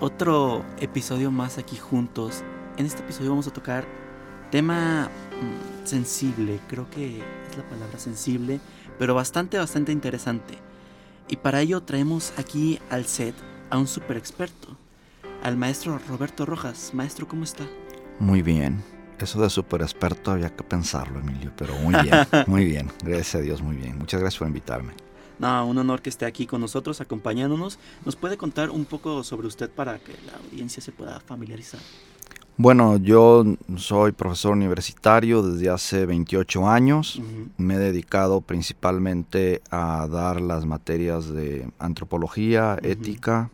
otro episodio más aquí juntos. En este episodio vamos a tocar tema mm, sensible, creo que es la palabra sensible, pero bastante, bastante interesante. Y para ello traemos aquí al set a un super experto, al maestro Roberto Rojas. Maestro, ¿cómo está? Muy bien. Eso de super experto había que pensarlo, Emilio, pero muy bien, muy bien. Gracias a Dios, muy bien. Muchas gracias por invitarme. No, un honor que esté aquí con nosotros, acompañándonos. ¿Nos puede contar un poco sobre usted para que la audiencia se pueda familiarizar? Bueno, yo soy profesor universitario desde hace 28 años. Me he dedicado principalmente a dar las materias de antropología, ética,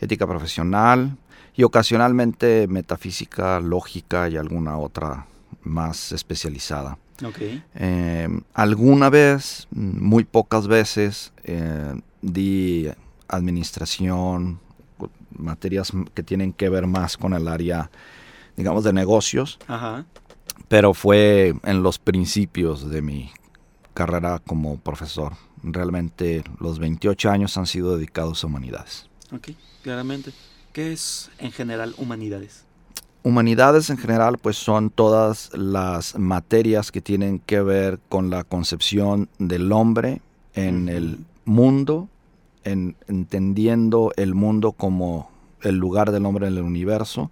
ética profesional y ocasionalmente metafísica, lógica y alguna otra más especializada. Okay. Em, alguna vez, muy pocas veces, eh, di administración, materias que tienen que ver más con el área, digamos, de negocios. Pero fue en los principios de mi carrera como profesor. Realmente los 28 años han sido dedicados a humanidades. Ok, claramente. ¿Qué es en general humanidades? Humanidades en general pues son todas las materias que tienen que ver con la concepción del hombre en el mundo, en, entendiendo el mundo como el lugar del hombre en el universo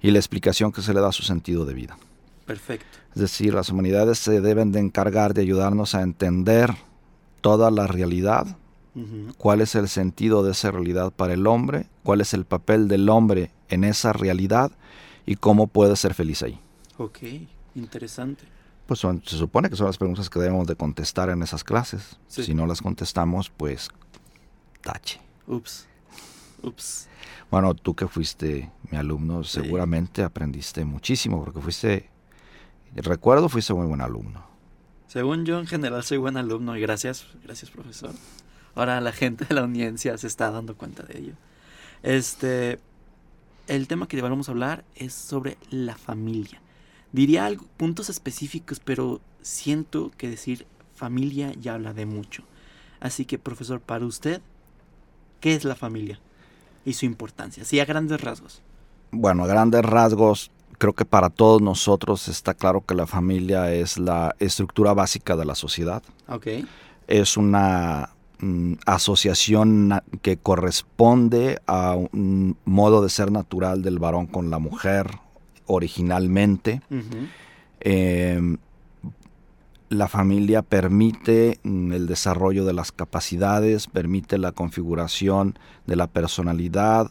y la explicación que se le da a su sentido de vida. Perfecto. Es decir, las humanidades se deben de encargar de ayudarnos a entender toda la realidad, cuál es el sentido de esa realidad para el hombre, cuál es el papel del hombre en esa realidad y cómo puede ser feliz ahí. Ok, interesante. Pues se supone que son las preguntas que debemos de contestar en esas clases. Si no las contestamos, pues tache. Ups, ups. Bueno, tú que fuiste mi alumno, seguramente aprendiste muchísimo porque fuiste, recuerdo, fuiste muy buen alumno. Según yo, en general, soy buen alumno y gracias, gracias, profesor. Ahora la gente de la audiencia se está dando cuenta de ello. Este, el tema que vamos a hablar es sobre la familia. Diría algo, puntos específicos, pero siento que decir familia ya habla de mucho. Así que, profesor, para usted, ¿qué es la familia y su importancia? Sí, a grandes rasgos. Bueno, a grandes rasgos, creo que para todos nosotros está claro que la familia es la estructura básica de la sociedad. Ok. Es una Mm, asociación que corresponde a un modo de ser natural del varón con la mujer originalmente. Em, la familia permite mm, el desarrollo de las capacidades, permite la configuración de la personalidad,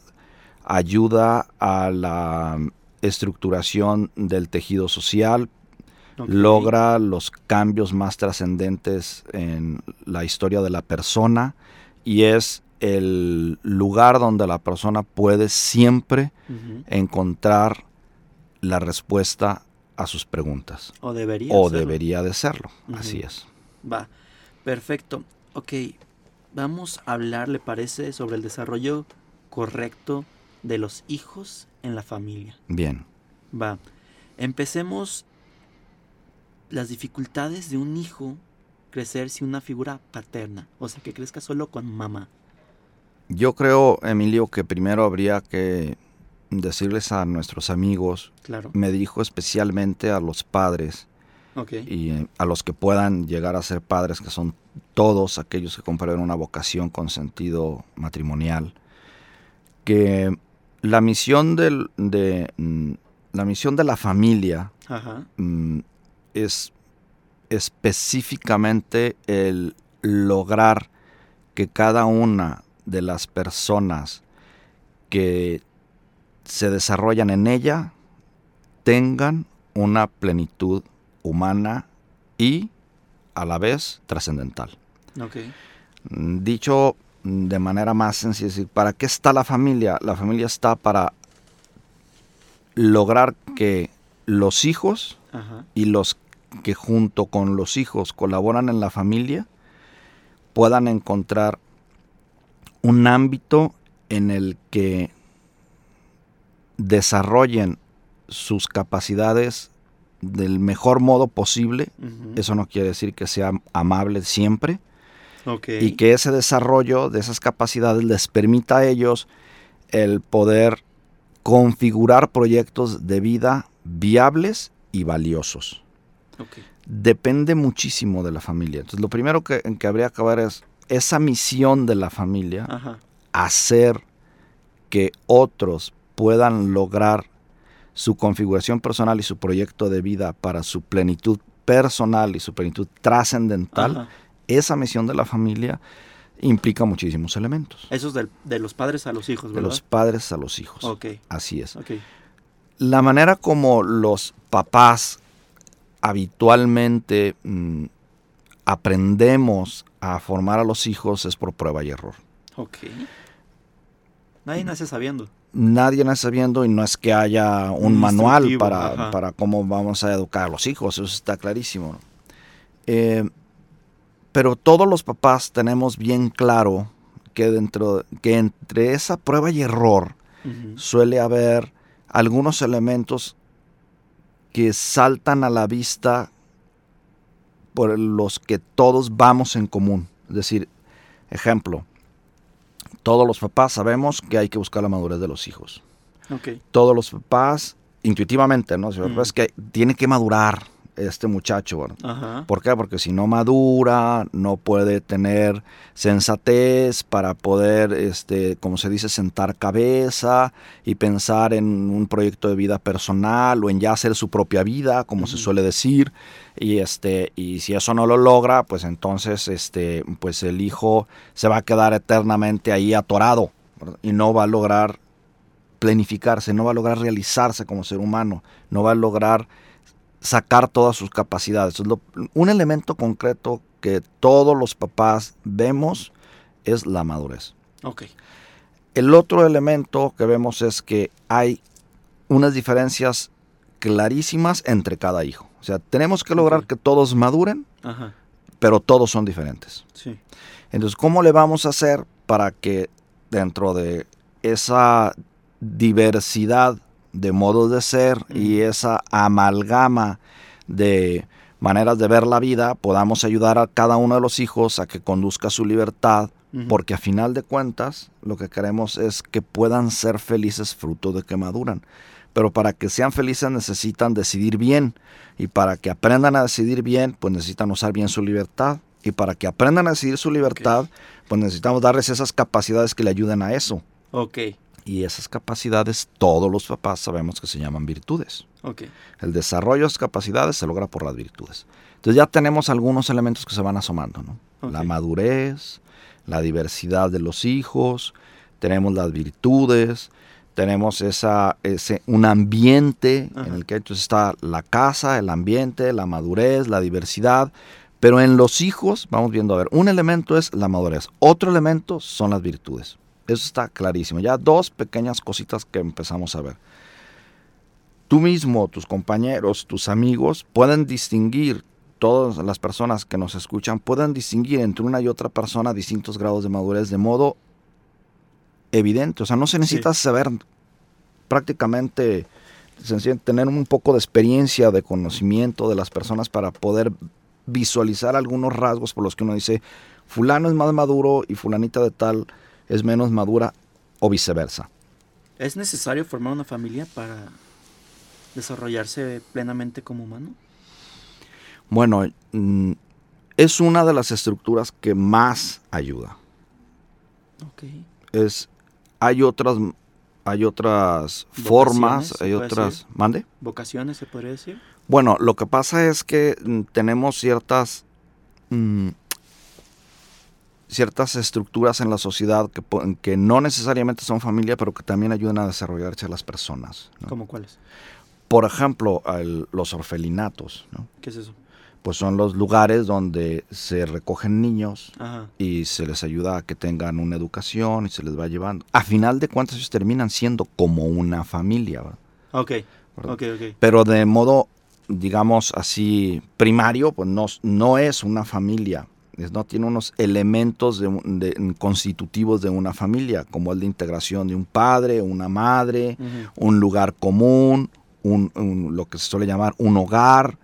ayuda a la estructuración del tejido social, logra los cambios más trascendentes en la historia de la persona y es el lugar donde la persona puede siempre encontrar la respuesta a sus preguntas. O debería. O debería de serlo, así es. Va, perfecto. Ok, vamos a hablar, ¿le parece, sobre el desarrollo correcto de los hijos en la familia? Bien. Va, empecemos las dificultades de un hijo crecer sin una figura paterna, o sea, que crezca solo con mamá. Yo creo, Emilio, que primero habría que decirles a nuestros amigos, claro. me dijo especialmente a los padres y eh, a los que puedan llegar a ser padres, que son todos aquellos que comprueben una vocación con sentido matrimonial, que la misión del, de mm, la misión de la familia mm, es específicamente el lograr que cada una de las personas que se desarrollan en ella tengan una plenitud humana y a la vez trascendental. Okay. Dicho de manera más sencilla. ¿para qué está la familia? La familia está para lograr que los hijos Ajá. y los que junto con los hijos colaboran en la familia puedan encontrar un ámbito en el que desarrollen sus capacidades del mejor modo posible. Eso no quiere decir que sea amable siempre. Y que ese desarrollo de esas capacidades les permita a ellos el poder configurar proyectos de vida viables y valiosos. Depende muchísimo de la familia. Entonces, lo primero que, en que habría que ver es esa misión de la familia, Ajá. hacer que otros puedan lograr su configuración personal y su proyecto de vida para su plenitud personal y su plenitud trascendental, Ajá. esa misión de la familia implica muchísimos elementos. Eso es del- de los padres a los hijos, De ¿verdad? los padres a los hijos. Ok. Así es. La manera como los papás habitualmente mm, aprendemos a formar a los hijos es por prueba y error. Ok. Nadie nace sabiendo. Nadie nace sabiendo y no es que haya un Un manual para, para cómo vamos a educar a los hijos, eso está clarísimo. ¿no? Eh, pero todos los papás tenemos bien claro que dentro que entre esa prueba y error suele haber algunos elementos que saltan a la vista por los que todos vamos en común. Es decir, ejemplo, todos los papás sabemos que hay que buscar la madurez de los hijos. Todos los papás, intuitivamente, ¿no? Si Mm. Es que tiene que madurar este muchacho, ¿verdad? Ajá. ¿Por qué? Porque si no madura, no puede tener sensatez para poder, este, como se dice, sentar cabeza y pensar en un proyecto de vida personal o en ya hacer su propia vida, como se suele decir. Y este, y si eso no lo logra, pues entonces, este, pues el hijo se va a quedar eternamente ahí atorado ¿verdad? y no va a lograr planificarse, no va a lograr realizarse como ser humano, no va a lograr sacar todas sus capacidades. Lo- un elemento concreto que todos los papás vemos es la madurez. Ok. El otro elemento que vemos es que hay unas diferencias clarísimas entre cada hijo. O sea, tenemos que lograr que todos maduren, Ajá. pero todos son diferentes. Sí. Entonces, ¿cómo le vamos a hacer para que dentro de esa diversidad de modos de ser y esa amalgama de maneras de ver la vida, podamos ayudar a cada uno de los hijos a que conduzca su libertad, porque a final de cuentas lo que queremos es que puedan ser felices fruto de que maduran. Pero para que sean felices necesitan decidir bien y para que aprendan a decidir bien, pues necesitan usar bien su libertad. Y para que aprendan a decidir su libertad, pues necesitamos darles esas capacidades que le ayuden a eso. Ok. Y esas capacidades todos los papás sabemos que se llaman virtudes. El desarrollo de esas capacidades se logra por las virtudes. Entonces ya tenemos algunos elementos que se van asomando, ¿no? La madurez, la diversidad de los hijos, tenemos las virtudes, tenemos esa, ese, un ambiente en el que entonces está la casa, el ambiente, la madurez, la diversidad. Pero en los hijos, vamos viendo, a ver, un elemento es la madurez, otro elemento son las virtudes. Eso está clarísimo. Ya dos pequeñas cositas que empezamos a ver. Tú mismo, tus compañeros, tus amigos pueden distinguir, todas las personas que nos escuchan pueden distinguir entre una y otra persona distintos grados de madurez de modo evidente. O sea, no se necesita saber prácticamente, tener un poco de experiencia, de conocimiento de las personas para poder visualizar algunos rasgos por los que uno dice, fulano es más maduro y fulanita de tal es menos madura o viceversa. ¿Es necesario formar una familia para desarrollarse plenamente como humano? Bueno, mm, es una de las estructuras que más ayuda. Ok. Es, hay otras, hay otras formas, ¿se hay otras. decir? ¿Mande? ¿Vocaciones se podría decir? Bueno, lo que pasa es que mm, tenemos ciertas mm, ciertas estructuras en la sociedad que, que no necesariamente son familia, pero que también ayudan a desarrollarse las personas. ¿no? ¿Cómo cuáles? Por ejemplo, el- los orfelinatos. ¿no? ¿Qué es eso? pues son los lugares donde se recogen niños Ajá. y se les ayuda a que tengan una educación y se les va llevando. A final de cuentas ellos terminan siendo como una familia, ¿verdad? Ok. ¿verdad? Ok, ok. pero de modo, digamos así, primario, pues no, no es una familia. No tiene unos elementos de un- de- constitutivos de una familia, como el de integración de un padre, una madre, un lugar común, un, un- lo que se suele llamar un hogar,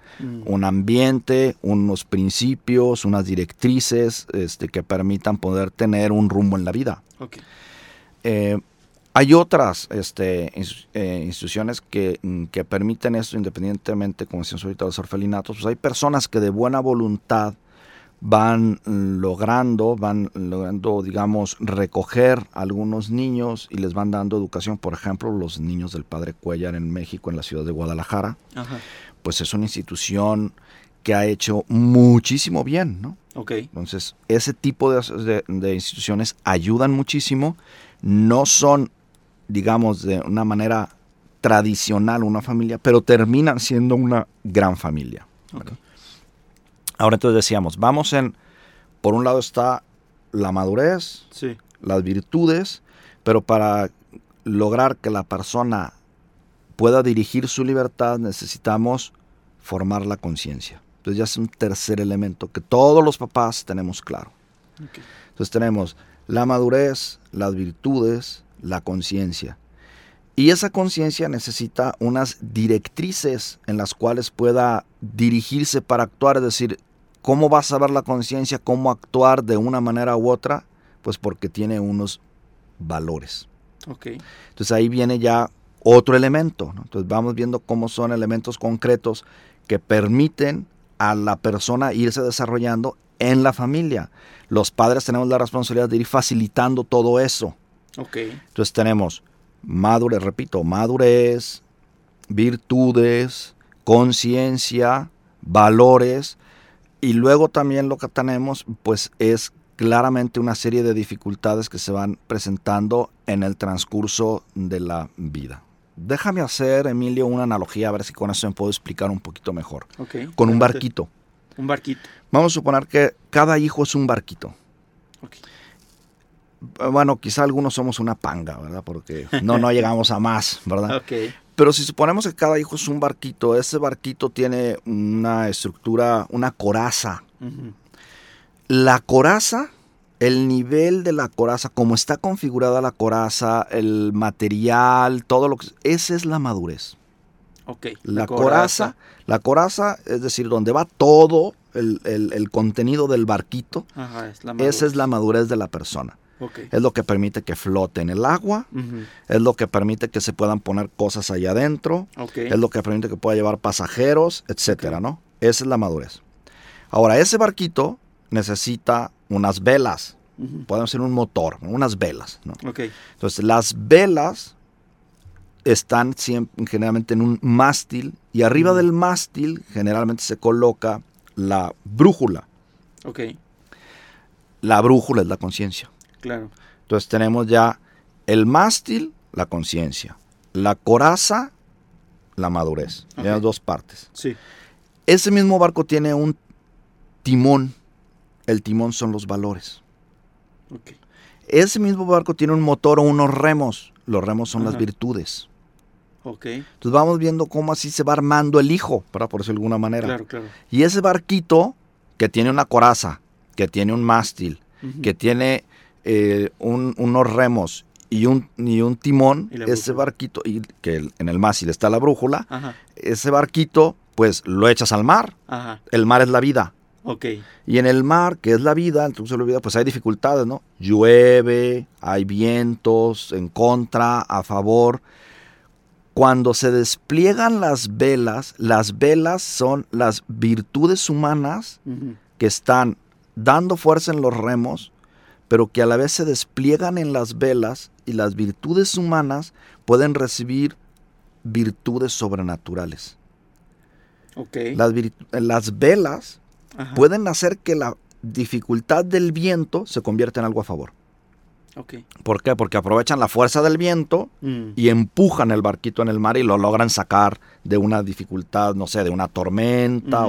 un ambiente, unos principios, unas directrices este, que permitan poder tener un rumbo en la vida. Eh, hay otras este, eh, instituciones que, mm, que permiten esto independientemente, como decíamos ahorita, los orfelinatos. Pues hay personas que de buena voluntad van logrando, van logrando, digamos, recoger a algunos niños y les van dando educación. Por ejemplo, los niños del Padre Cuellar en México, en la ciudad de Guadalajara, Ajá. pues es una institución que ha hecho muchísimo bien, ¿no? Ok. Entonces, ese tipo de, de- de instituciones ayudan muchísimo, no son, digamos, de una manera tradicional una familia, pero terminan siendo una gran familia. Ok. Ahora entonces decíamos, vamos en, por un lado está la madurez, Sí. las virtudes, pero para lograr que la persona pueda dirigir su libertad necesitamos formar la conciencia. Entonces ya es un tercer elemento que todos los papás tenemos claro. Entonces tenemos la madurez, las virtudes, la conciencia. Y esa conciencia necesita unas directrices en las cuales pueda dirigirse para actuar, es decir, ¿cómo va a saber la conciencia cómo actuar de una manera u otra? Pues porque tiene unos valores. Entonces ahí viene ya otro elemento. ¿no? Entonces vamos viendo cómo son elementos concretos que permiten a la persona irse desarrollando en la familia. Los padres tenemos la responsabilidad de ir facilitando todo eso. Entonces tenemos madurez, repito, madurez, virtudes, conciencia, valores y luego también lo que tenemos pues es claramente una serie de dificultades que se van presentando en el transcurso de la vida. Déjame hacer, Emilio, una analogía, a ver si con eso me puedo explicar un poquito mejor. Con un barquito. Un barquito. Vamos a suponer que cada hijo es un barquito. Bueno, quizá algunos somos una panga, ¿verdad? Porque no, no llegamos a más, ¿verdad? Pero si suponemos que cada hijo es un barquito, ese barquito tiene una estructura, una coraza. La coraza, el nivel de la coraza, cómo está configurada la coraza, el material, todo lo que... Esa es la madurez. Ok. La, coraza, la coraza, es decir, donde va todo el, el- el contenido del barquito, Ajá, es la esa es la madurez de la persona. Es lo que permite que flote en el agua, es lo que permite que se puedan poner cosas allá adentro, es lo que permite que pueda llevar pasajeros, etcétera, ¿no? Esa es la madurez. Ahora, ese barquito necesita unas velas, Ujú. pueden ser un motor, unas velas, ¿no? Entonces, las velas están siempre, generalmente en un mástil y arriba del mástil generalmente se coloca la brújula. La brújula es la conciencia. Claro. Entonces tenemos ya el mástil, la conciencia, la coraza, la madurez. Ok. Ya dos partes. Sí. Ese mismo barco tiene un timón. El timón son los valores. Ok. Ese mismo barco tiene un motor o unos remos. Los remos son las virtudes. Ok. Entonces vamos viendo cómo así se va armando el hijo, para por decirlo de alguna manera. Claro, claro. Y ese barquito que tiene una coraza, que tiene un mástil, que tiene eh, un- unos remos y un, y un timón, Y ese barquito, y que en el mástil está la brújula, Ajá. ese barquito, pues lo echas al mar. Ajá. El mar es la vida. Y en el mar, que es la vida, entonces la vida, pues hay dificultades, ¿no? Llueve, hay vientos en contra, a favor. Cuando se despliegan las velas, las velas son las virtudes humanas que están dando fuerza en los remos, pero que a la vez se despliegan en las velas y las virtudes humanas pueden recibir virtudes sobrenaturales. Ok. Las, velas Ajá. pueden hacer que la dificultad del viento se convierta en algo a favor. Ok. ¿Por qué? Porque aprovechan la fuerza del viento Mm. y empujan el barquito en el mar y lo logran sacar de una dificultad, no sé, de una tormenta.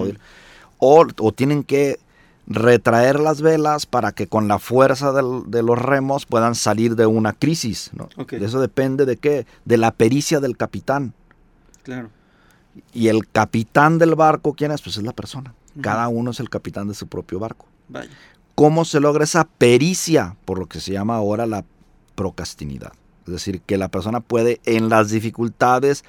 o tienen que retraer las velas para que con la fuerza del- de los remos puedan salir de una crisis. Eso depende de qué? De la pericia del capitán. Claro. Y el capitán del barco, ¿quién es? Pues es la persona. Cada uno es el capitán de su propio barco. Vaya. ¿Cómo se logra esa pericia? Por lo que se llama ahora la procrastinidad. Es decir, que la persona puede en las dificultades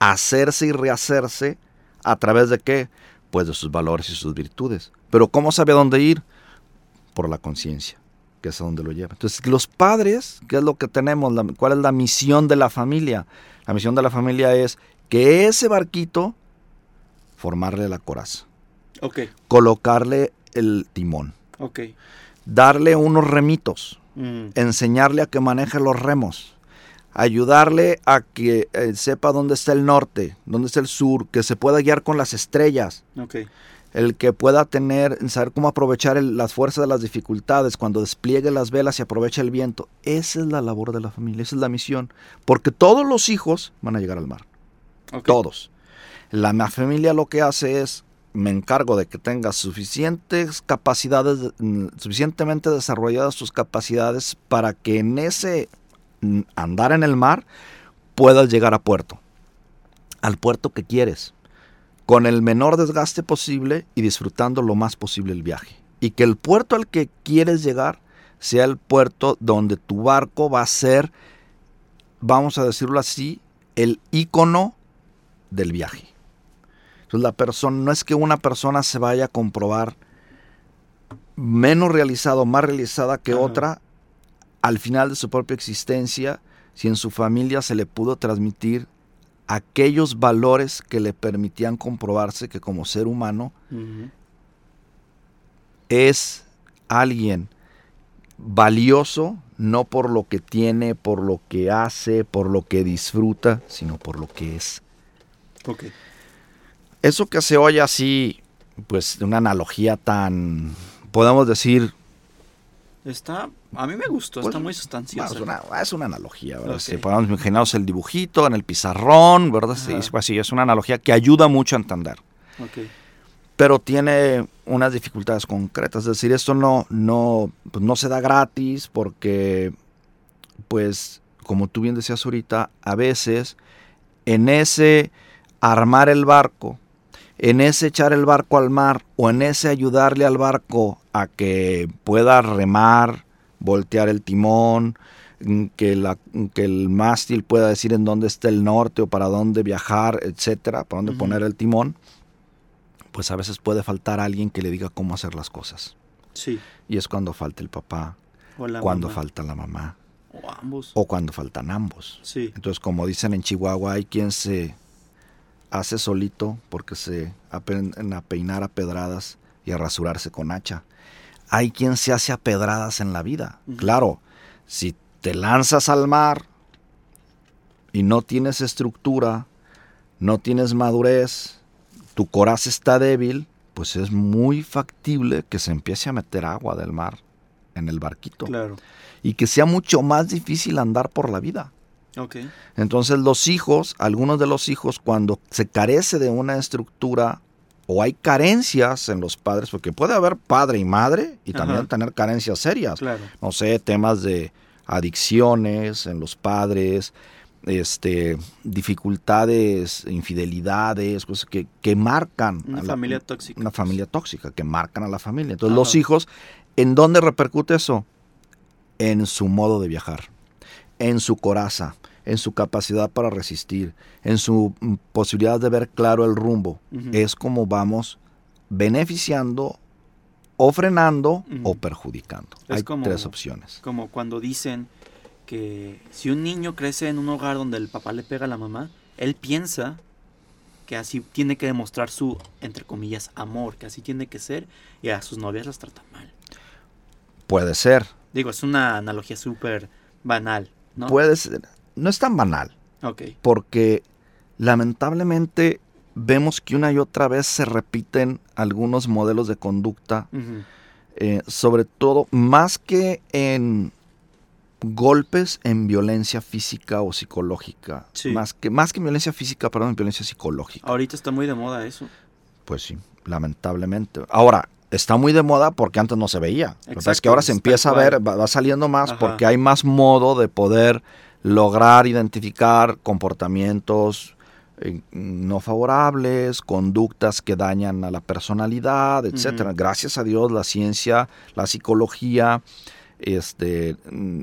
hacerse y rehacerse a través de qué? Pues de sus valores y sus virtudes. Pero ¿cómo sabe a dónde ir? Por la conciencia, que es a donde lo lleva. Entonces, los padres, ¿qué es lo que tenemos? ¿Cuál es la misión de la familia? La misión de la familia es que ese barquito, formarle la coraza, colocarle el timón, darle unos remitos, Mm, enseñarle a que maneje los remos, ayudarle a que eh, sepa dónde está el norte, dónde está el sur, que se pueda guiar con las estrellas, el que pueda tener, saber cómo aprovechar el- las fuerzas de las dificultades, cuando despliegue las velas y aproveche el viento. Esa es la labor de la familia, esa es la misión, porque todos los hijos van a llegar al mar, todos. La ma- familia lo que hace es, me encargo de que tengas suficientes capacidades, de- mm, suficientemente desarrolladas tus capacidades para que en ese andar en el mar puedas llegar a puerto, al puerto que quieres, con el menor desgaste posible y disfrutando lo más posible el viaje. Y que el puerto al que quieres llegar sea el puerto donde tu barco va a ser, vamos a decirlo así, el icono del viaje. Entonces la persona, no es que una persona se vaya a comprobar menos realizada o más realizada que Ajá. otra al final de su propia existencia si en su familia se le pudo transmitir aquellos valores que le permitían comprobarse que como ser humano es alguien valioso no por lo que tiene, por lo que hace, por lo que disfruta, sino por lo que es. Ok. Eso que se oye así, pues de una analogía tan, podemos decir, Está. A mí me gustó, Pues, está muy bueno, sustanciosa. es, una, es una analogía, ¿verdad? Ok. Si podemos imaginarnos el dibujito en el pizarrón, ¿verdad? Sí, Ajá. pues sí, es una analogía que ayuda mucho a entender. Pero tiene unas dificultades concretas. Es decir, esto no, no, pues no se da gratis porque, pues, como tú bien decías ahorita, a veces en ese armar el barco, en ese echar el barco al mar o en ese ayudarle al barco a que pueda remar, voltear el timón, mm, que, la, que el mástil pueda decir en dónde está el norte o para dónde viajar, etcétera, para dónde poner el timón, pues a veces puede faltar alguien que le diga cómo hacer las cosas. Sí. Y es cuando falta el papá, O la cuando mamá. falta la mamá O ambos. o cuando faltan ambos. Sí. Entonces, como dicen en Chihuahua, hay quien se hace solito porque se aprenden a peinar a pedradas y a rasurarse con hacha. Hay quien se hace a pedradas en la vida. Claro, si te lanzas al mar y no tienes estructura, no tienes madurez, tu coraza está débil, pues es muy factible que se empiece a meter agua del mar en el barquito Claro. y que sea mucho más difícil andar por la vida. Entonces los hijos, algunos de los hijos, cuando se carece de una estructura o hay carencias en los padres, porque puede haber padre y madre y también Ajá. tener carencias serias. Claro. No sé, temas de adicciones en los padres, este, dificultades, infidelidades, cosas que, que marcan Una a la- familia tóxica. una familia tóxica, que marcan a la familia. Entonces Ajá. los hijos, ¿en dónde repercute eso? En su modo de viajar, en su coraza, en su capacidad para resistir, en su mm, posibilidad de ver claro el rumbo. Es como vamos beneficiando o frenando o perjudicando. Es Hay como- tres opciones. Como cuando dicen que si un niño crece en un hogar donde el papá le pega a la mamá, él piensa que así tiene que demostrar su, entre comillas, amor, que así tiene que ser, y a sus novias las trata mal. Puede ser, Digo, es una analogía súper banal, ¿no? puede ser. No es tan banal. Ok. porque lamentablemente vemos que una y otra vez se repiten algunos modelos de conducta, eh, sobre todo más que en golpes en violencia física o psicológica, Sí. más que más que en violencia física, perdón, en violencia psicológica. Ahorita está muy de moda eso. Pues sí, lamentablemente. Ahora, está muy de moda porque antes no se veía. Lo que pasa es que ahora se empieza a ver, va, saliendo más porque hay más modo de poder lograr identificar comportamientos eh, no favorables, conductas que dañan a la personalidad, etcétera. Gracias a Dios la ciencia, la psicología, este,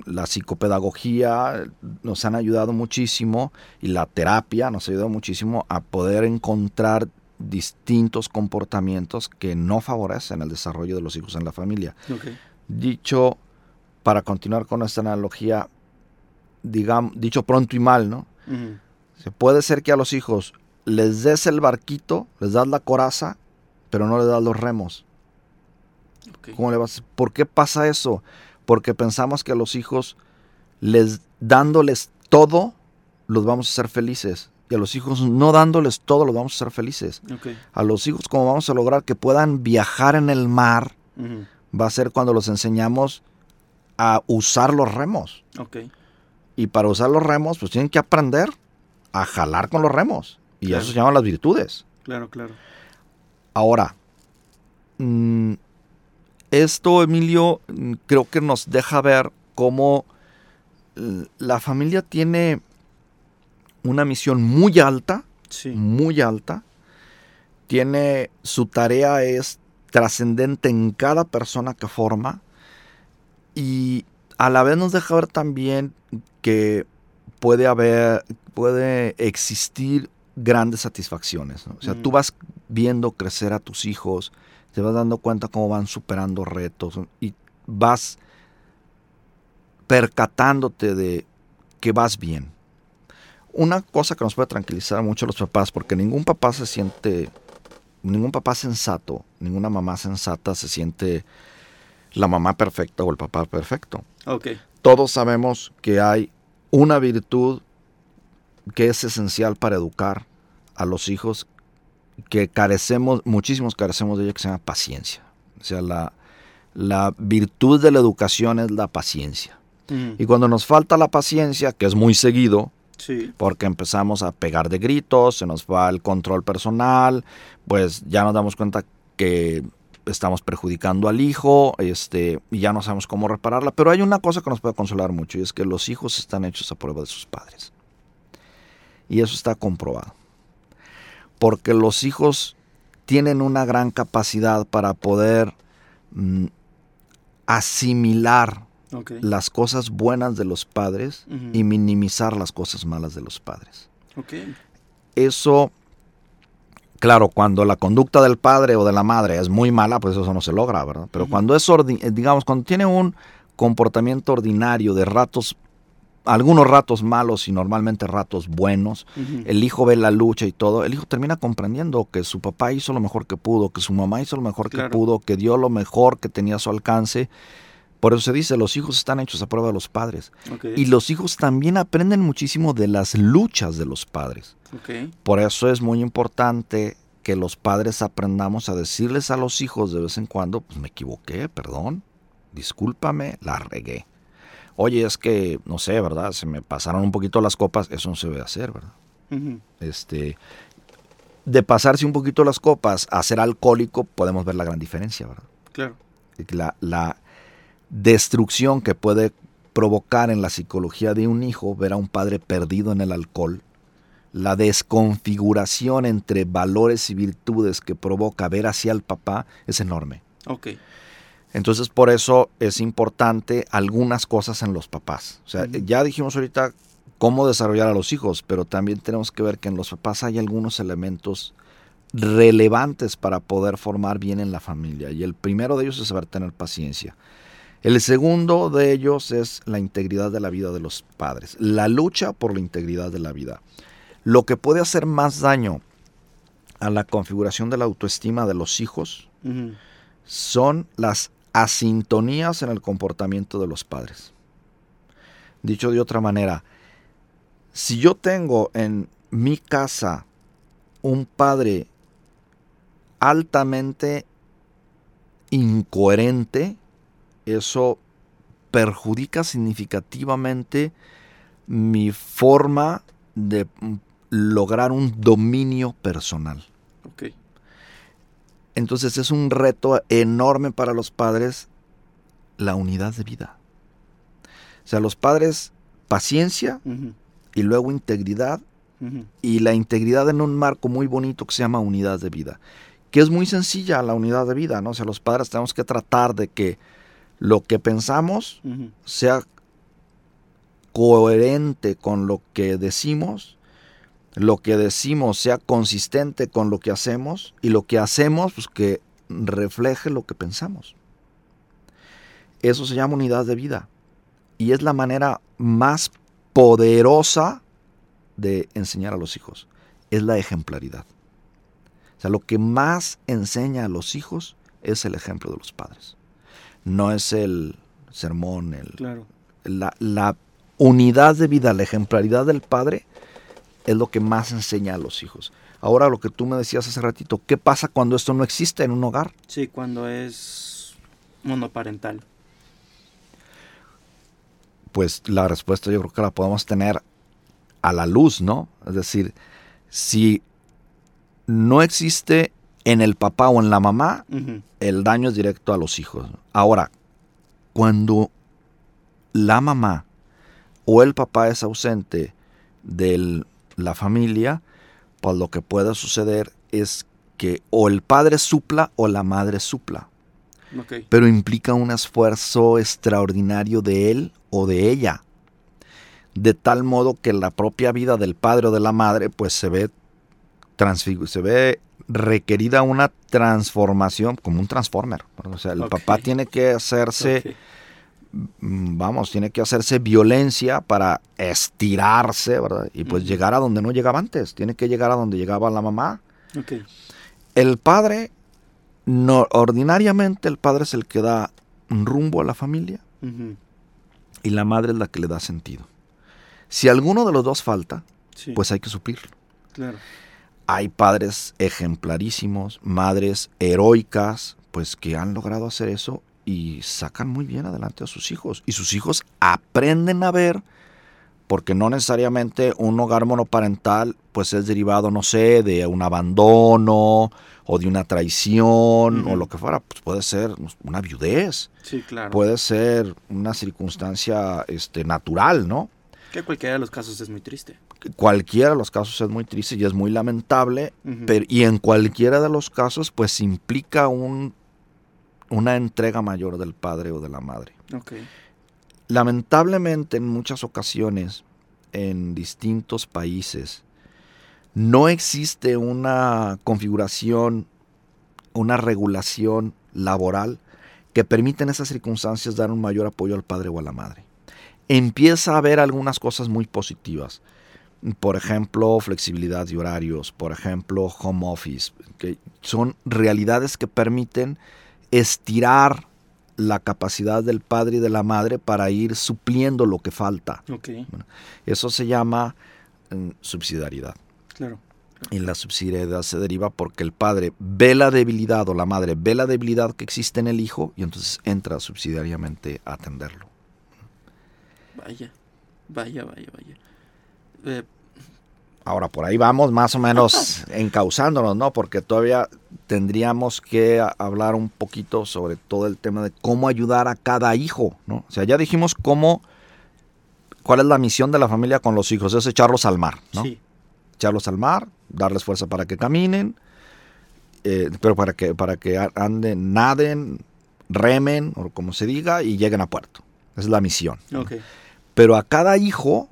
la psicopedagogía nos han ayudado muchísimo y la terapia nos ha ayudado muchísimo a poder encontrar distintos comportamientos que no favorecen el desarrollo de los hijos en la familia. Dicho, para continuar con esta analogía, digamos, dicho pronto y mal, ¿no? Se puede ser que a los hijos les des el barquito, les das la coraza, pero no les das los remos. ¿Cómo le vas? ¿Por qué pasa eso? Porque pensamos que a los hijos, les dándoles todo, los vamos a hacer felices y a los hijos no dándoles todo los vamos a hacer felices. A los hijos como vamos a lograr que puedan viajar en el mar va a ser cuando los enseñamos a usar los remos. Y para usar los remos pues tienen que aprender a jalar con los remos. Y eso se llaman las virtudes. Claro, claro. Ahora, mm, esto, Emilio, mm, creo que nos deja ver cómo la familia tiene una misión muy alta, muy alta. Tiene su tarea es trascendente en cada persona que forma y a la vez nos deja ver también que puede haber, puede existir grandes satisfacciones. O sea, tú mm. vas viendo crecer a tus hijos, te vas dando cuenta cómo van superando retos y vas percatándote de que vas bien una cosa que nos puede tranquilizar mucho a los papás, porque ningún papá se siente, ningún papá sensato, ninguna mamá sensata se siente la mamá perfecta o el papá perfecto. Okay. Todos sabemos que hay una virtud que es esencial para educar a los hijos, que carecemos, muchísimos carecemos de ella, que se llama paciencia. O sea, la, la virtud de la educación es la paciencia. Mm. Y cuando nos falta la paciencia, que es muy seguido, porque empezamos a pegar de gritos, se nos va el control personal, pues ya nos damos cuenta que estamos perjudicando al hijo, este, y ya no sabemos cómo repararla. Pero hay una cosa que nos puede consolar mucho, y es que los hijos están hechos a prueba de sus padres. Y eso está comprobado. Porque los hijos tienen una gran capacidad para poder mm, asimilar las cosas buenas de los padres y minimizar las cosas malas de los padres. Eso, claro, cuando la conducta del padre o de la madre es muy mala, pues eso no se logra, ¿verdad? Pero cuando es, eh, digamos, cuando tiene un comportamiento ordinario de ratos algunos ratos malos y normalmente ratos buenos. El hijo ve la lucha y todo. El hijo termina comprendiendo que su papá hizo lo mejor que pudo, que su mamá hizo lo mejor que pudo, que dio lo mejor que tenía a su alcance por eso se dice, los hijos están hechos a prueba de los padres. Y los hijos también aprenden muchísimo de las luchas de los padres. Por eso es muy importante que los padres aprendamos a decirles a los hijos de vez en cuando, pues me equivoqué, perdón, discúlpame, la regué. Oye, es que, no sé, ¿verdad? Se me pasaron un poquito las copas, eso no se debe hacer, ¿verdad? Este, de pasarse un poquito las copas a ser alcohólico, podemos ver la gran diferencia, ¿verdad? Claro. La, la, destrucción que puede provocar en la psicología de un hijo ver a un padre perdido en el alcohol, la desconfiguración entre valores y virtudes que provoca ver hacia el papá es enorme. Okay. Entonces por eso es importante algunas cosas en los papás. O sea, ya dijimos ahorita cómo desarrollar a los hijos, pero también tenemos que ver que en los papás hay algunos elementos relevantes para poder formar bien en la familia. Y el primero de ellos es saber tener paciencia. El segundo de ellos es la integridad de la vida de los padres, la lucha por la integridad de la vida. Lo que puede hacer más daño a la configuración de la autoestima de los hijos son las asintonías en el comportamiento de los padres. Dicho de otra manera, si yo tengo en mi casa un padre altamente incoherente, eso perjudica significativamente mi forma de lograr un dominio personal. Entonces es un reto enorme para los padres la unidad de vida. O sea, los padres, paciencia y luego integridad y la integridad en un marco muy bonito que se llama unidad de vida, que es muy sencilla la unidad de vida, ¿no? O sea, los padres tenemos que tratar de que lo que pensamos sea coherente con lo que decimos, lo que decimos sea consistente con lo que hacemos y lo que hacemos pues que refleje lo que pensamos. Eso se llama unidad de vida y es la manera más poderosa de enseñar a los hijos, es la ejemplaridad. O sea, lo que más enseña a los hijos es el ejemplo de los padres. No es el sermón, el, la, la unidad de vida, la ejemplaridad del padre es lo que más enseña a los hijos. Ahora lo que tú me decías hace ratito, ¿qué pasa cuando esto no existe en un hogar? Sí, cuando es monoparental. Pues la respuesta yo creo que la podemos tener a la luz, ¿no? Es decir, si no existe en el papá o en la mamá, el daño es directo a los hijos. Ahora, cuando la mamá o el papá es ausente de la familia, pues lo que puede suceder es que o el padre supla o la madre supla. Pero implica un esfuerzo extraordinario de él o de ella de tal modo que la propia vida del padre o de la madre pues se ve se ve requerida una transformación como un transformer. O sea, el papá tiene que hacerse, mm, vamos, tiene que hacerse violencia para estirarse, ¿verdad? Y pues llegar a donde no llegaba antes. Tiene que llegar a donde llegaba la mamá. El padre, no, ordinariamente el padre es el que da rumbo a la familia y la madre es la que le da sentido. Si alguno de los dos falta, pues hay que suplirlo. Hay padres ejemplarísimos, madres heroicas, pues que han logrado hacer eso y sacan muy bien adelante a sus hijos. Y sus hijos aprenden a ver, porque no necesariamente un hogar monoparental, pues es derivado, no sé, de un abandono o de una traición o lo que fuera. Pues puede ser una viudez. Sí, claro. Puede ser una circunstancia este, natural, ¿no? Que cualquiera de los casos es muy triste. Cualquiera de los casos es muy triste y es muy lamentable, pero, y en cualquiera de los casos pues implica un, una entrega mayor del padre o de la madre. Lamentablemente en muchas ocasiones en distintos países no existe una configuración, una regulación laboral que permita en esas circunstancias dar un mayor apoyo al padre o a la madre empieza a haber algunas cosas muy positivas. Por ejemplo, flexibilidad de horarios, por ejemplo, home office, que son realidades que permiten estirar la capacidad del padre y de la madre para ir supliendo lo que falta. eso se llama mm, subsidiariedad. Claro. Y la subsidiariedad se deriva porque el padre ve la debilidad o la madre ve la debilidad que existe en el hijo y entonces entra subsidiariamente a atenderlo. Vaya, vaya, vaya, vaya. Eh, Ahora, por ahí vamos más o menos encauzándonos, ¿no? Porque todavía tendríamos que hablar un poquito sobre todo el tema de cómo ayudar a cada hijo, ¿no? O sea, ya dijimos cómo, cuál es la misión de la familia con los hijos, es echarlos al mar, ¿no? Sí. Echarlos al mar, darles fuerza para que caminen, eh, pero para que, para que anden, naden, remen, o como se diga, y lleguen a puerto. Esa es la misión. Okay. Pero a cada hijo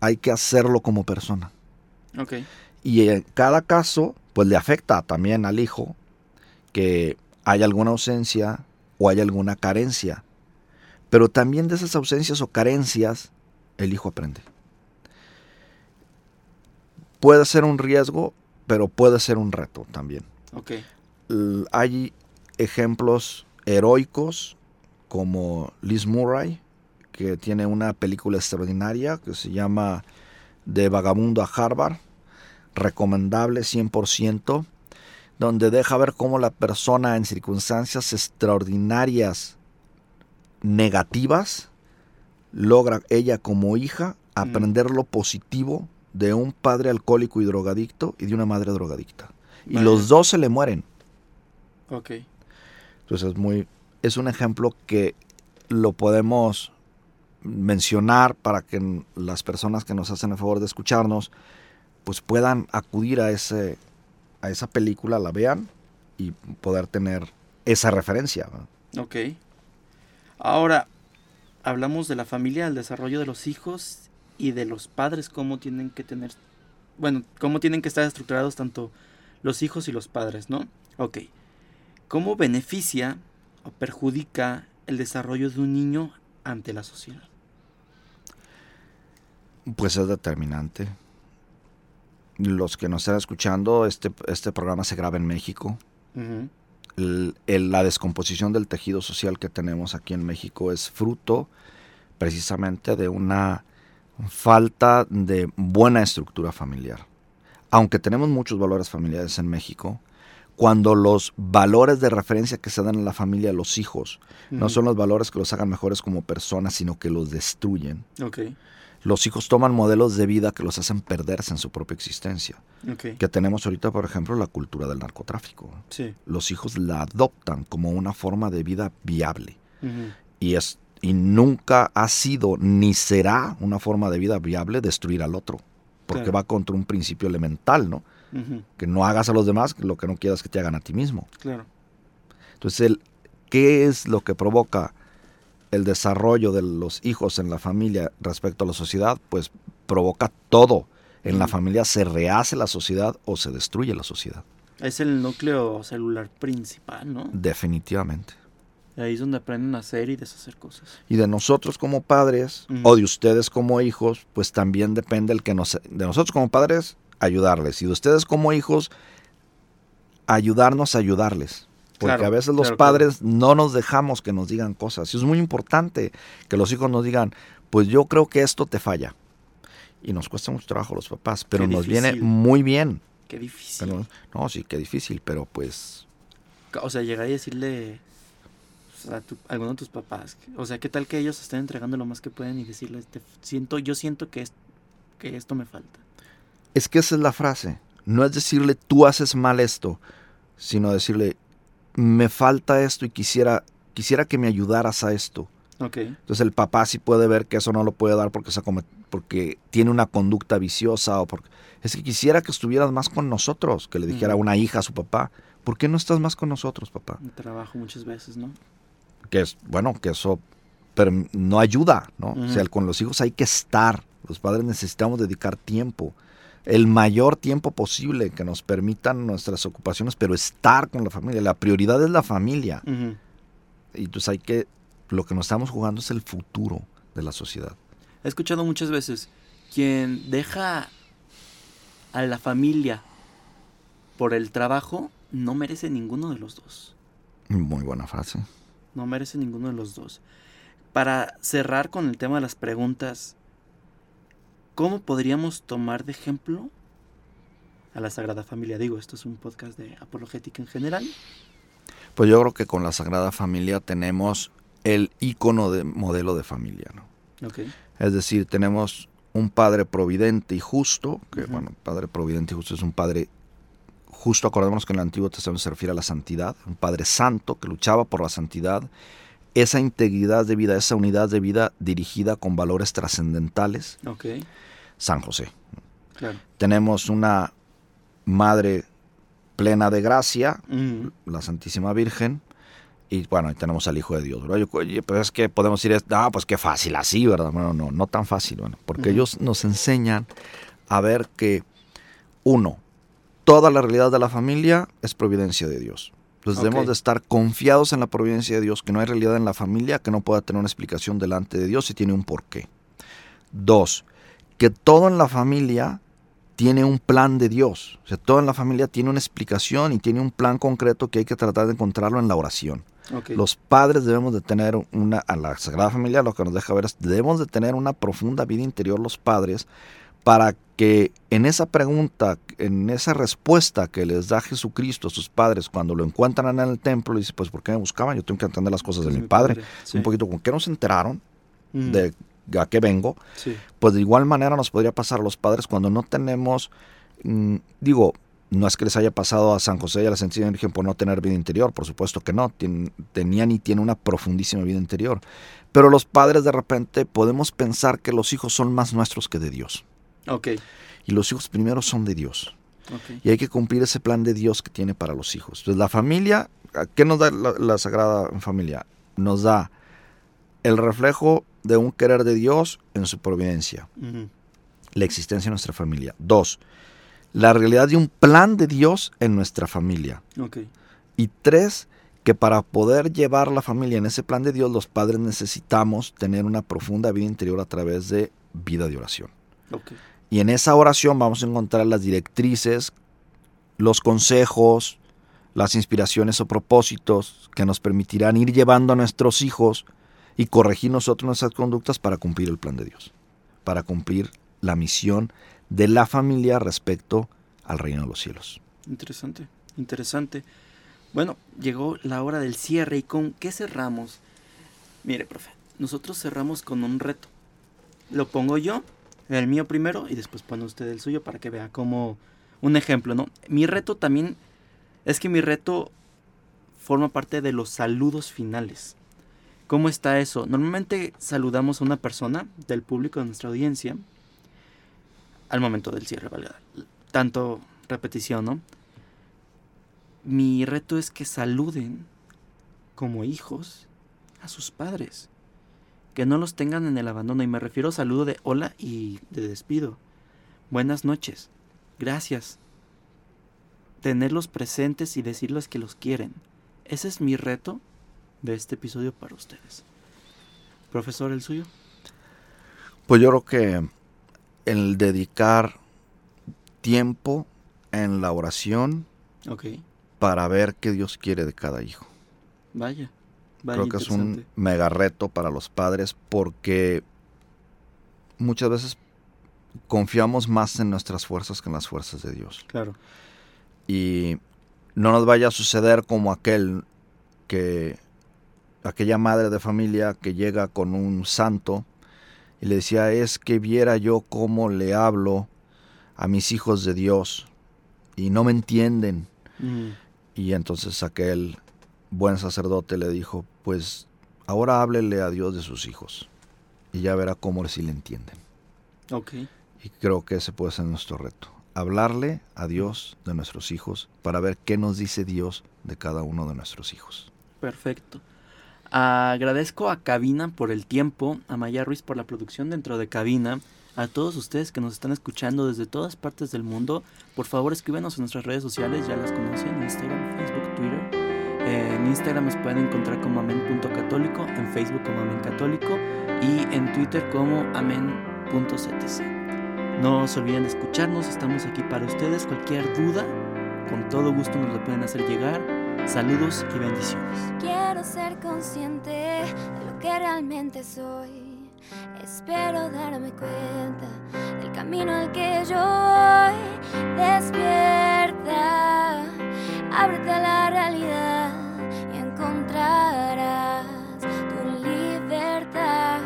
hay que hacerlo como persona. Y en cada caso, pues le afecta también al hijo que hay alguna ausencia o hay alguna carencia. Pero también de esas ausencias o carencias, el hijo aprende. Puede ser un riesgo, pero puede ser un reto también. Hay ejemplos heroicos como Liz Murray, que tiene una película extraordinaria que se llama De Vagabundo a Harvard, recomendable 100%, donde deja ver cómo la persona en circunstancias extraordinarias negativas logra ella como hija mm. aprender lo positivo de un padre alcohólico y drogadicto y de una madre drogadicta. Y los dos se le mueren. Ok. Entonces es muy, es un ejemplo que lo podemos mencionar para que las personas que nos hacen el favor de escucharnos, pues puedan acudir a ese, a esa película, la vean y poder tener esa referencia. Ok. Ahora, hablamos de la familia, el desarrollo de los hijos y de los padres, cómo tienen que tener, bueno, cómo tienen que estar estructurados tanto los hijos y los padres, ¿no? Ok. ¿Cómo beneficia o perjudica el desarrollo de un niño ante la sociedad? Pues es determinante. Los que nos están escuchando, este, este programa se graba en México. Ujú. El- el- la descomposición del tejido social que tenemos aquí en México es fruto precisamente de una falta de buena estructura familiar. Aunque tenemos muchos valores familiares en México, cuando los valores de referencia que se dan en la familia a los hijos no son los valores que los hagan mejores como personas, sino que los destruyen, los hijos toman modelos de vida que los hacen perderse en su propia existencia. Que tenemos ahorita, por ejemplo, la cultura del narcotráfico. Sí. Los hijos la adoptan como una forma de vida viable. Y, es, y nunca ha sido ni será una forma de vida viable destruir al otro. Porque Claro. va contra un principio elemental, ¿no? Que no hagas a los demás lo que no quieras que te hagan a ti mismo. Claro. Entonces, el, ¿qué es lo que provoca el desarrollo de los hijos en la familia respecto a la sociedad? Pues provoca todo. En la familia se rehace la sociedad o se destruye la sociedad. Es el núcleo celular principal, ¿no? Definitivamente. Ahí es donde aprenden a hacer y deshacer cosas. Y de nosotros como padres o de ustedes como hijos, pues también depende el que nos de nosotros como padres ayudarles y de ustedes como hijos ayudarnos a ayudarles. Porque Claro, a veces los claro, padres no nos dejamos que nos digan cosas. Y es muy importante que los hijos nos digan, pues yo creo que esto te falla. Y nos cuesta mucho trabajo los papás, pero Qué nos viene muy bien. Qué difícil. Pero- no, sí, qué difícil, pero pues O sea, llegar y decirle pues, a, tu- a alguno de tus papás. O sea, ¿qué tal que ellos estén entregando lo más que pueden y decirles, "Te siento, yo siento que, es- que esto me falta? Es que esa es la frase. No es decirle tú haces mal esto, sino decirle me falta esto y quisiera quisiera que me ayudaras a esto. Entonces el papá sí puede ver que eso no lo puede dar porque se come- porque tiene una conducta viciosa o porque es que quisiera que estuvieras más con nosotros, que le dijera una hija a su papá, ¿por qué no estás más con nosotros, papá? Trabajo muchas veces, ¿no? Que es bueno, que eso pero no ayuda, ¿no? O sea, con los hijos hay que estar. Los padres necesitamos dedicar tiempo, el mayor tiempo posible que nos permitan nuestras ocupaciones, pero estar con la familia. La prioridad es la familia. Y entonces hay que, lo que nos estamos jugando es el futuro de la sociedad. He escuchado muchas veces, quien deja a la familia por el trabajo, no merece ninguno de los dos. Muy buena frase. No merece ninguno de los dos. Para cerrar con el tema de las preguntas, ¿cómo podríamos tomar de ejemplo a la Sagrada Familia? Digo, esto es un podcast de apologética en general. Pues yo creo que con la Sagrada Familia tenemos el icono de modelo de familia, ¿no? Ok. Es decir, tenemos un padre providente y justo, que bueno, padre providente y justo es un padre justo, acordémonos que en el Antiguo Testamento se refiere a la santidad, un padre santo que luchaba por la santidad, esa integridad de vida, esa unidad de vida dirigida con valores trascendentales, Ok. San José. Claro. Tenemos una madre plena de gracia, la Santísima Virgen, y bueno, tenemos al Hijo de Dios, ¿verdad? Yo- oye, pues es que podemos decir, ah, pues qué fácil así, ¿verdad? Bueno, no, no tan fácil, bueno, porque ellos nos enseñan a ver que, uno, toda la realidad de la familia es providencia de Dios. Entonces debemos de estar confiados en la providencia de Dios, que no hay realidad en la familia que no pueda tener una explicación delante de Dios y tiene un porqué. Dos, que todo en la familia tiene un plan de Dios. O sea, todo en la familia tiene una explicación y tiene un plan concreto que hay que tratar de encontrarlo en la oración. Los padres debemos de tener una, a la Sagrada Familia lo que nos deja ver es, debemos de tener una profunda vida interior los padres para que en esa pregunta, en esa respuesta que les da Jesucristo a sus padres cuando lo encuentran en el templo, le dice, pues ¿por qué me buscaban? Yo tengo que entender las cosas de Pues mi padre. sí. Un poquito, ¿con qué no se enteraron Mm, de a qué vengo? Sí. pues de igual manera nos podría pasar a los padres cuando no tenemos, mm, digo, no es que les haya pasado a San José y a la Santísima Virgen por no tener vida interior, por supuesto que no, tenían y tienen una profundísima vida interior. Pero los padres de repente podemos pensar que los hijos son más nuestros que de Dios. Ok. Y los hijos primero son de Dios. Y hay que cumplir ese plan de Dios que tiene para los hijos. Entonces la familia, ¿qué nos da la, Sagrada Familia? Nos da el reflejo de un querer de Dios en su providencia. La existencia de nuestra familia. Dos, la realidad de un plan de Dios en nuestra familia. Y tres, que para poder llevar la familia en ese plan de Dios, los padres necesitamos tener una profunda vida interior a través de vida de oración. Y en esa oración vamos a encontrar las directrices, los consejos, las inspiraciones o propósitos que nos permitirán ir llevando a nuestros hijos y corregir nosotros nuestras conductas para cumplir el plan de Dios, para cumplir la misión de la familia respecto al reino de los cielos. Interesante, interesante. Bueno, llegó la hora del cierre y con qué cerramos. Mire, profe, nosotros cerramos con un reto. Lo pongo yo, el mío primero, y después pone usted el suyo para que vea como un ejemplo, ¿no? Mi reto también es que mi reto forma parte de los saludos finales. ¿Cómo está eso? Normalmente saludamos a una persona del público de nuestra audiencia al momento del cierre, ¿vale? Tanto repetición, ¿no? Mi reto es que saluden como hijos a sus padres. Que no los tengan en el abandono. Y me refiero a saludo de hola y de despido. Buenas noches. Gracias. Tenerlos presentes y decirles que los quieren. Ese es mi reto de este episodio para ustedes. Profesor, el suyo. Pues yo creo que el dedicar tiempo en la oración para ver qué Dios quiere de cada hijo. Vaya. Creo que es un mega reto para los padres porque muchas veces confiamos más en nuestras fuerzas que en las fuerzas de Dios. Claro. Y no nos vaya a suceder como aquel que aquella madre de familia que llega con un santo y le decía, es que viera yo cómo le hablo a mis hijos de Dios y no me entienden. Mm. Y entonces aquel buen sacerdote le dijo, pues ahora háblele a Dios de sus hijos y ya verá cómo si le entienden. Ok. Y creo que ese puede ser nuestro reto. Hablarle a Dios de nuestros hijos para ver qué nos dice Dios de cada uno de nuestros hijos. Perfecto. Agradezco a Cabina por el tiempo, a Maya Ruiz por la producción dentro de Cabina, a todos ustedes que nos están escuchando desde todas partes del mundo. Por favor, escríbenos en nuestras redes sociales, ya las conocen, Instagram, Facebook, Twitter. en Instagram nos pueden encontrar como amen.católico, en Facebook como amen católico y en Twitter como amen.ctc. No se olviden de escucharnos, estamos aquí para ustedes. Cualquier duda, con todo gusto nos lo pueden hacer llegar. Saludos y bendiciones. Quiero ser consciente de lo que realmente soy. Espero darme cuenta del camino al que yo voy. Despierta, ábrete a la realidad y encontrarás tu libertad.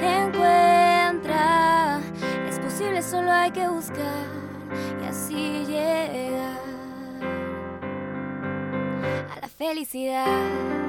Encuentra, es posible, solo hay que buscar y así llegar. Felicidad.